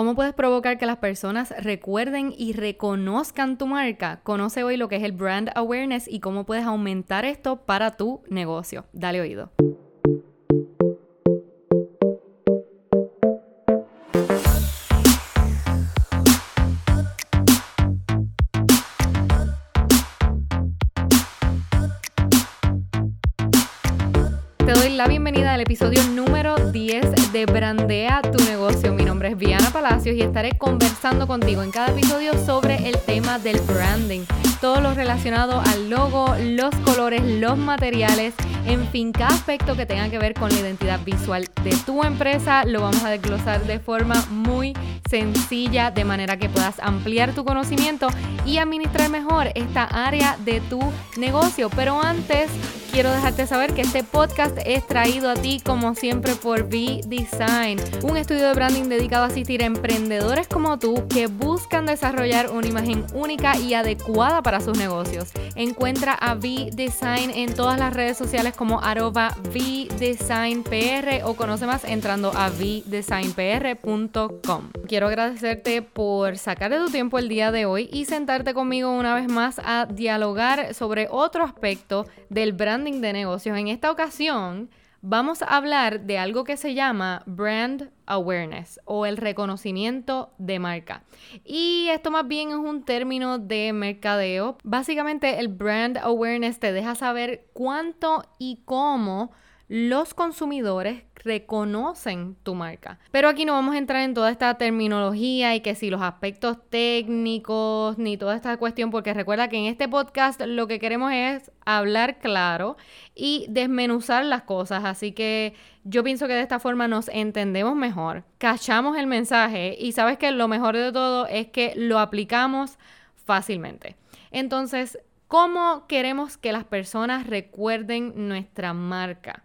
¿Cómo puedes provocar que las personas recuerden y reconozcan tu marca? Conoce hoy lo que es el brand awareness y cómo puedes aumentar esto para tu negocio. Dale oído. La bienvenida al episodio número 10 de Brandea tu negocio. Mi nombre es Viana Palacios y estaré conversando contigo en cada episodio sobre el tema del branding. Todo lo relacionado al logo, los colores, los materiales, en fin, cada aspecto que tenga que ver con la identidad visual de tu empresa lo vamos a desglosar de forma muy sencilla de manera que puedas ampliar tu conocimiento y administrar mejor esta área de tu negocio. Pero antes quiero dejarte saber que este podcast es traído a ti como siempre por V-Design, un estudio de branding dedicado a asistir a emprendedores como tú que buscan desarrollar una imagen única y adecuada para sus negocios. Encuentra a V-Design en todas las redes sociales como arroba VDesignPR o conoce más entrando a vdesignpr.com. Quiero agradecerte por sacar de tu tiempo el día de hoy y sentarte conmigo una vez más a dialogar sobre otro aspecto del branding de negocios. En esta ocasión vamos a hablar de algo que se llama brand awareness o el reconocimiento de marca. Y esto más bien es un término de mercadeo. Básicamente el brand awareness te deja saber cuánto y cómo los consumidores reconocen tu marca. Pero aquí no vamos a entrar en toda esta terminología y que si los aspectos técnicos ni toda esta cuestión, porque recuerda que en este podcast lo que queremos es hablar claro y desmenuzar las cosas. Así que yo pienso que de esta forma nos entendemos mejor, cachamos el mensaje y sabes que lo mejor de todo es que lo aplicamos fácilmente. Entonces, ¿cómo queremos que las personas recuerden nuestra marca?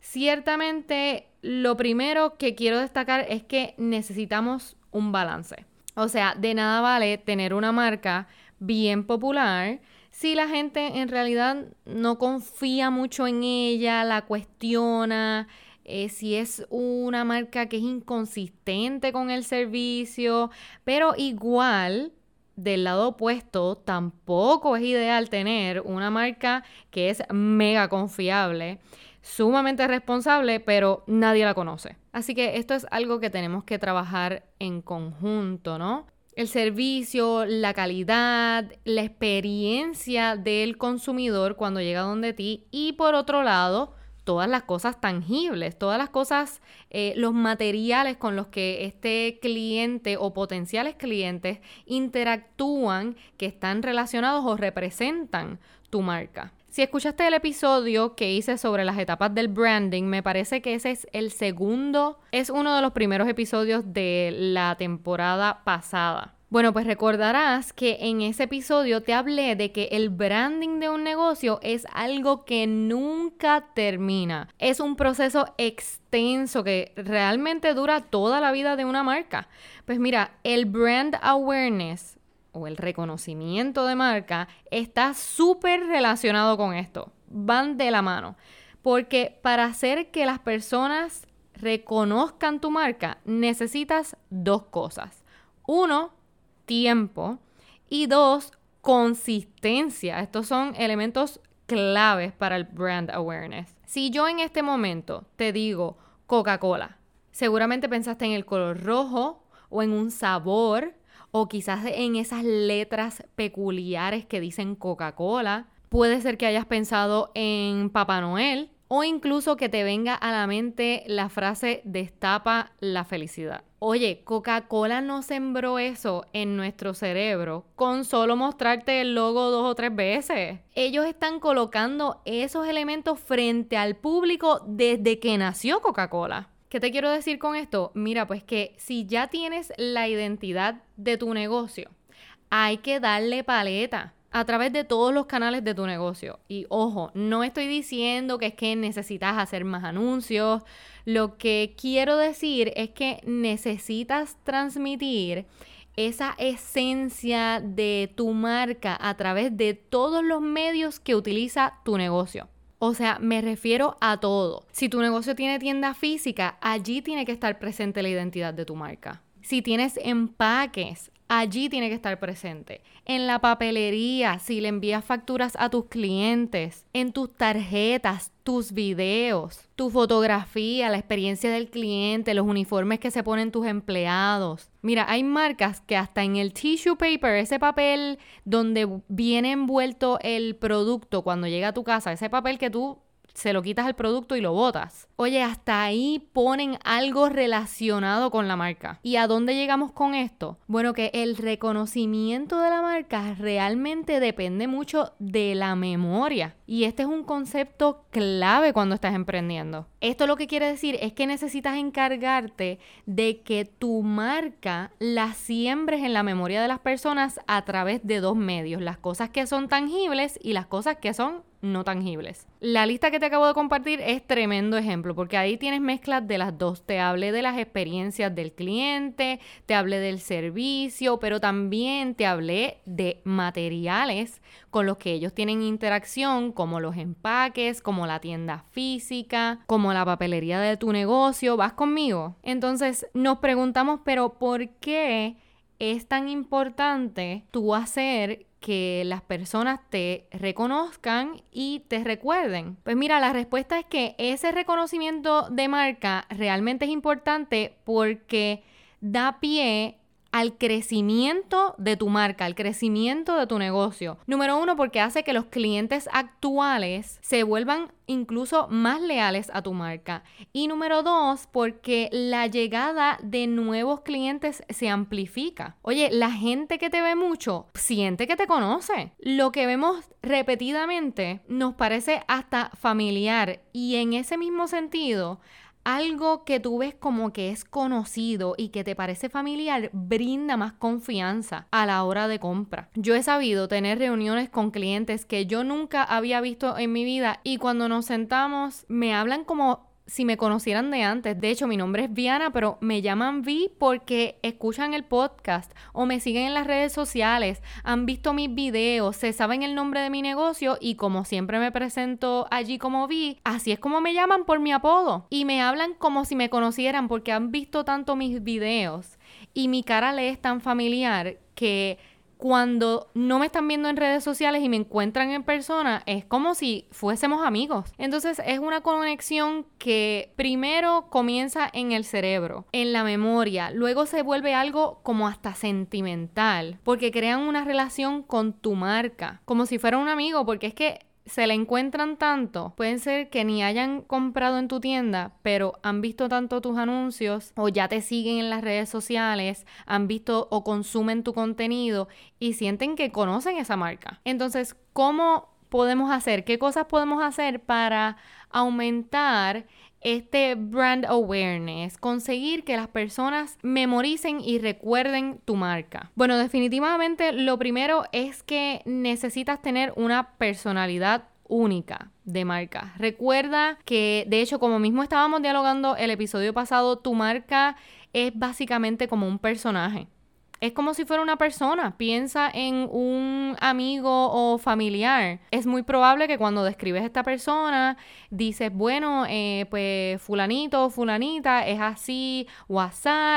Ciertamente, lo primero que quiero destacar es que necesitamos un balance. O sea, de nada vale tener una marca bien popular si la gente en realidad no confía mucho en ella, la cuestiona, eh, si es una marca que es inconsistente con el servicio, pero igual del lado opuesto, tampoco es ideal tener una marca que es mega confiable sumamente responsable, pero nadie la conoce. Así que esto es algo que tenemos que trabajar en conjunto, ¿no? El servicio, la calidad, la experiencia del consumidor cuando llega donde ti y por otro lado, todas las cosas tangibles, todas las cosas, eh, los materiales con los que este cliente o potenciales clientes interactúan que están relacionados o representan tu marca. Si escuchaste el episodio que hice sobre las etapas del branding, me parece que ese es el segundo, es uno de los primeros episodios de la temporada pasada. Bueno, pues recordarás que en ese episodio te hablé de que el branding de un negocio es algo que nunca termina. Es un proceso extenso que realmente dura toda la vida de una marca. Pues mira, el brand awareness o el reconocimiento de marca está súper relacionado con esto. Van de la mano. Porque para hacer que las personas reconozcan tu marca, necesitas dos cosas. Uno, tiempo. Y dos, consistencia. Estos son elementos claves para el brand awareness. Si yo en este momento te digo Coca-Cola, seguramente pensaste en el color rojo o en un sabor o quizás en esas letras peculiares que dicen Coca-Cola. Puede ser que hayas pensado en Papá Noel o incluso que te venga a la mente la frase destapa la felicidad. Oye, Coca-Cola no sembró eso en nuestro cerebro con solo mostrarte el logo dos o tres veces. Ellos están colocando esos elementos frente al público desde que nació Coca-Cola. ¿Qué te quiero decir con esto? Mira, pues que si ya tienes la identidad de tu negocio, hay que darle paleta a través de todos los canales de tu negocio. Y ojo, no estoy diciendo que es que necesitas hacer más anuncios. Lo que quiero decir es que necesitas transmitir esa esencia de tu marca a través de todos los medios que utiliza tu negocio. O sea, me refiero a todo. Si tu negocio tiene tienda física, allí tiene que estar presente la identidad de tu marca. Si tienes empaques, allí tiene que estar presente. En la papelería, si le envías facturas a tus clientes, en tus tarjetas, tus videos, tu fotografía, la experiencia del cliente, los uniformes que se ponen tus empleados. Mira, hay marcas que hasta en el tissue paper, ese papel donde viene envuelto el producto cuando llega a tu casa, ese papel que tú se lo quitas al producto y lo botas. Oye, hasta ahí ponen algo relacionado con la marca. ¿Y a dónde llegamos con esto? Bueno, que el reconocimiento de la marca realmente depende mucho de la memoria. Y este es un concepto clave cuando estás emprendiendo. Esto lo que quiere decir es que necesitas encargarte de que tu marca la siembres en la memoria de las personas a través de dos medios, las cosas que son tangibles y las cosas que son no tangibles. La lista que te acabo de compartir es tremendo ejemplo porque ahí tienes mezclas de las dos. Te hablé de las experiencias del cliente, te hablé del servicio, pero también te hablé de materiales con los que ellos tienen interacción, como los empaques, como la tienda física, como la papelería de tu negocio. ¿Vas conmigo? Entonces nos preguntamos, pero ¿por qué es tan importante tú hacer que las personas te reconozcan y te recuerden? Pues mira, la respuesta es que ese reconocimiento de marca realmente es importante porque da pie al crecimiento de tu marca, al crecimiento de tu negocio. Número uno, porque hace que los clientes actuales se vuelvan incluso más leales a tu marca. Y número dos, porque la llegada de nuevos clientes se amplifica. Oye, la gente que te ve mucho siente que te conoce. Lo que vemos repetidamente nos parece hasta familiar y en ese mismo sentido algo que tú ves como que es conocido y que te parece familiar brinda más confianza a la hora de compra. Yo he sabido tener reuniones con clientes que yo nunca había visto en mi vida y cuando nos sentamos me hablan como si me conocieran de antes. De hecho, mi nombre es Viana, pero me llaman Vi porque escuchan el podcast o me siguen en las redes sociales, han visto mis videos, se saben el nombre de mi negocio y como siempre me presento allí como Vi, así es como me llaman por mi apodo. Y me hablan como si me conocieran porque han visto tanto mis videos y mi cara le es tan familiar que cuando no me están viendo en redes sociales y me encuentran en persona, es como si fuésemos amigos. Entonces es una conexión que primero comienza en el cerebro, en la memoria, luego se vuelve algo como hasta sentimental, porque crean una relación con tu marca, como si fuera un amigo, porque es que se la encuentran tanto, pueden ser que ni hayan comprado en tu tienda, pero han visto tanto tus anuncios o ya te siguen en las redes sociales, han visto o consumen tu contenido y sienten que conocen esa marca. Entonces, ¿cómo podemos hacer? ¿Qué cosas podemos hacer para aumentar este brand awareness, conseguir que las personas memoricen y recuerden tu marca. Bueno, definitivamente lo primero es que necesitas tener una personalidad única de marca. Recuerda que, de hecho, como mismo estábamos dialogando el episodio pasado, tu marca es básicamente como un personaje. Es como si fuera una persona. Piensa en un amigo o familiar. Es muy probable que cuando describes a esta persona, dices, bueno, eh, pues fulanito fulanita es así o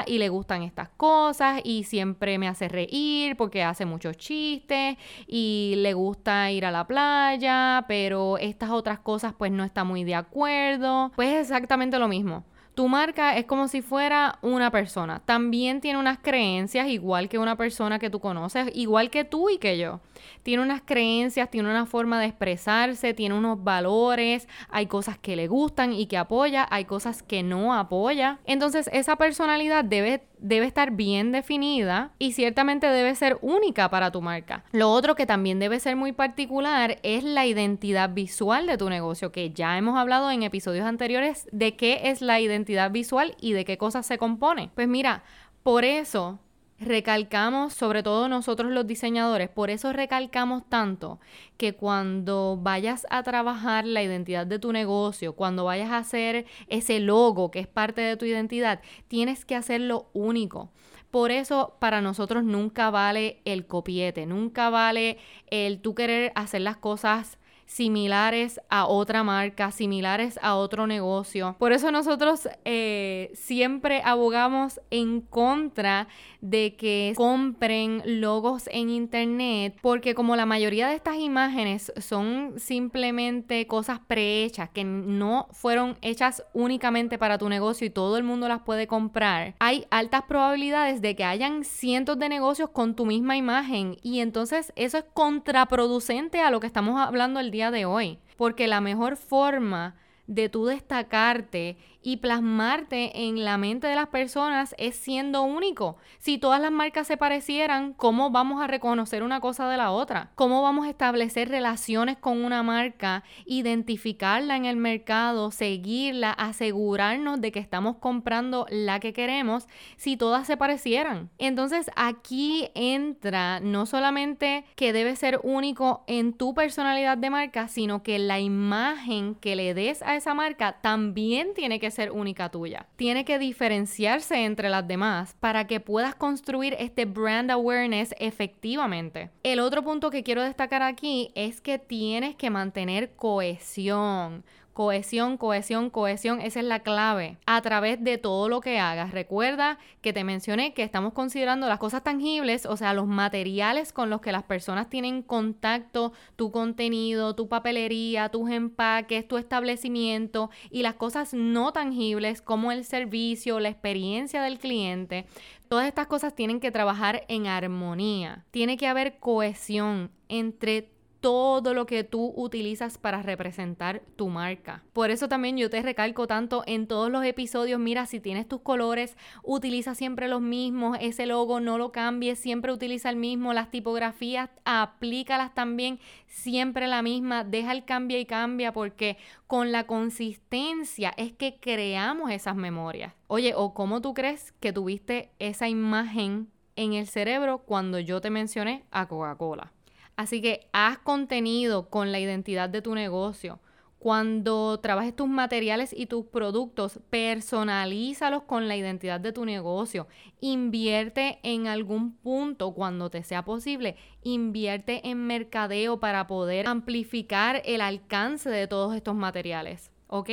y le gustan estas cosas y siempre me hace reír porque hace muchos chistes y le gusta ir a la playa, pero estas otras cosas pues no está muy de acuerdo. Pues es exactamente lo mismo. Tu marca es como si fuera una persona. También tiene unas creencias igual que una persona que tú conoces, igual que tú y que yo. Tiene unas creencias, tiene una forma de expresarse, tiene unos valores, hay cosas que le gustan y que apoya, hay cosas que no apoya. Entonces esa personalidad debe debe estar bien definida y ciertamente debe ser única para tu marca. Lo otro que también debe ser muy particular es la identidad visual de tu negocio, que ya hemos hablado en episodios anteriores de qué es la identidad visual y de qué cosas se compone. Pues mira, por eso recalcamos, sobre todo nosotros los diseñadores, por eso recalcamos tanto que cuando vayas a trabajar la identidad de tu negocio, cuando vayas a hacer ese logo que es parte de tu identidad, tienes que hacerlo único. Por eso para nosotros nunca vale el copiete, nunca vale el tú querer hacer las cosas similares a otra marca, similares a otro negocio. Por eso nosotros eh, siempre abogamos en contra de que compren logos en internet, porque como la mayoría de estas imágenes son simplemente cosas prehechas que no fueron hechas únicamente para tu negocio y todo el mundo las puede comprar, hay altas probabilidades de que hayan cientos de negocios con tu misma imagen y entonces eso es contraproducente a lo que estamos hablando día de hoy, porque la mejor forma de tú destacarte y plasmarte en la mente de las personas es siendo único. Si todas las marcas se parecieran, ¿cómo vamos a reconocer una cosa de la otra? ¿Cómo vamos a establecer relaciones con una marca, identificarla en el mercado, seguirla, asegurarnos de que estamos comprando la que queremos si todas se parecieran? Entonces aquí entra no solamente que debe ser único en tu personalidad de marca, sino que la imagen que le des a esa marca también tiene que ser única tuya. Tiene que diferenciarse entre las demás para que puedas construir este brand awareness efectivamente. El otro punto que quiero destacar aquí es que tienes que mantener cohesión. Cohesión, cohesión, cohesión, esa es la clave a través de todo lo que hagas. Recuerda que te mencioné que estamos considerando las cosas tangibles, o sea, los materiales con los que las personas tienen contacto, tu contenido, tu papelería, tus empaques, tu establecimiento y las cosas no tangibles como el servicio, la experiencia del cliente. Todas estas cosas tienen que trabajar en armonía. Tiene que haber cohesión entre todo lo que tú utilizas para representar tu marca. Por eso también yo te recalco tanto en todos los episodios, mira, si tienes tus colores, utiliza siempre los mismos, ese logo no lo cambies, siempre utiliza el mismo, las tipografías, aplícalas también siempre la misma, deja el cambia y cambia porque con la consistencia es que creamos esas memorias. Oye, o cómo tú crees que tuviste esa imagen en el cerebro cuando yo te mencioné a Coca-Cola. Así que haz contenido con la identidad de tu negocio. Cuando trabajes tus materiales y tus productos, personalízalos con la identidad de tu negocio. Invierte en algún punto cuando te sea posible. Invierte en mercadeo para poder amplificar el alcance de todos estos materiales. ¿Ok?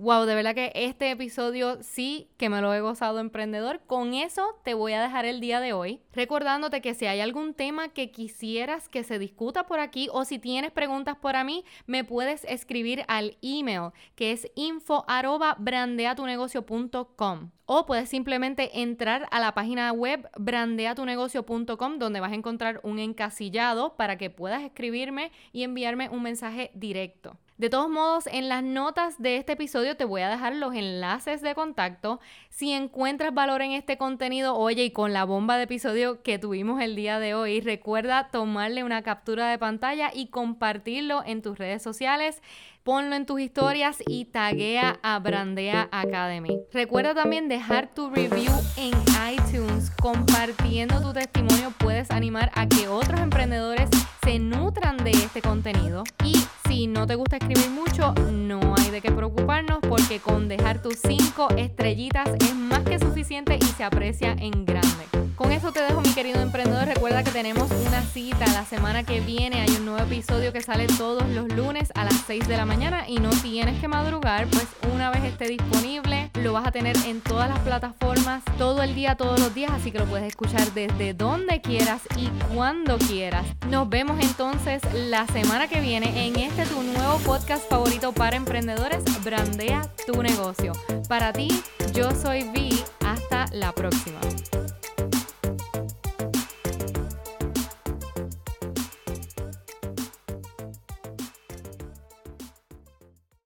Wow, de verdad que este episodio sí que me lo he gozado emprendedor. Con eso te voy a dejar el día de hoy. Recordándote que si hay algún tema que quisieras que se discuta por aquí o si tienes preguntas para mí, me puedes escribir al email que es info brandeatunegocio.com o puedes simplemente entrar a la página web brandeatunegocio.com donde vas a encontrar un encasillado para que puedas escribirme y enviarme un mensaje directo. De todos modos, en las notas de este episodio te voy a dejar los enlaces de contacto. Si encuentras valor en este contenido, oye, y con la bomba de episodio que tuvimos el día de hoy, recuerda tomarle una captura de pantalla y compartirlo en tus redes sociales ponlo en tus historias y taguea a Brandea Academy. Recuerda también dejar tu review en iTunes. Compartiendo tu testimonio puedes animar a que otros emprendedores se nutran de este contenido. Y si no te gusta escribir mucho, no hay de qué preocuparnos porque con dejar tus cinco estrellitas es más que suficiente y se aprecia en grande. Con eso te dejo mi querido emprendedor. Recuerda que tenemos una cita la semana que viene. Hay un nuevo episodio que sale todos los lunes a las 6 de la mañana y no tienes que madrugar, pues una vez esté disponible lo vas a tener en todas las plataformas todo el día, todos los días, así que lo puedes escuchar desde donde quieras y cuando quieras. Nos vemos entonces la semana que viene en este tu nuevo podcast favorito para emprendedores, Brandea tu negocio. Para ti, yo soy Vi. Hasta la próxima.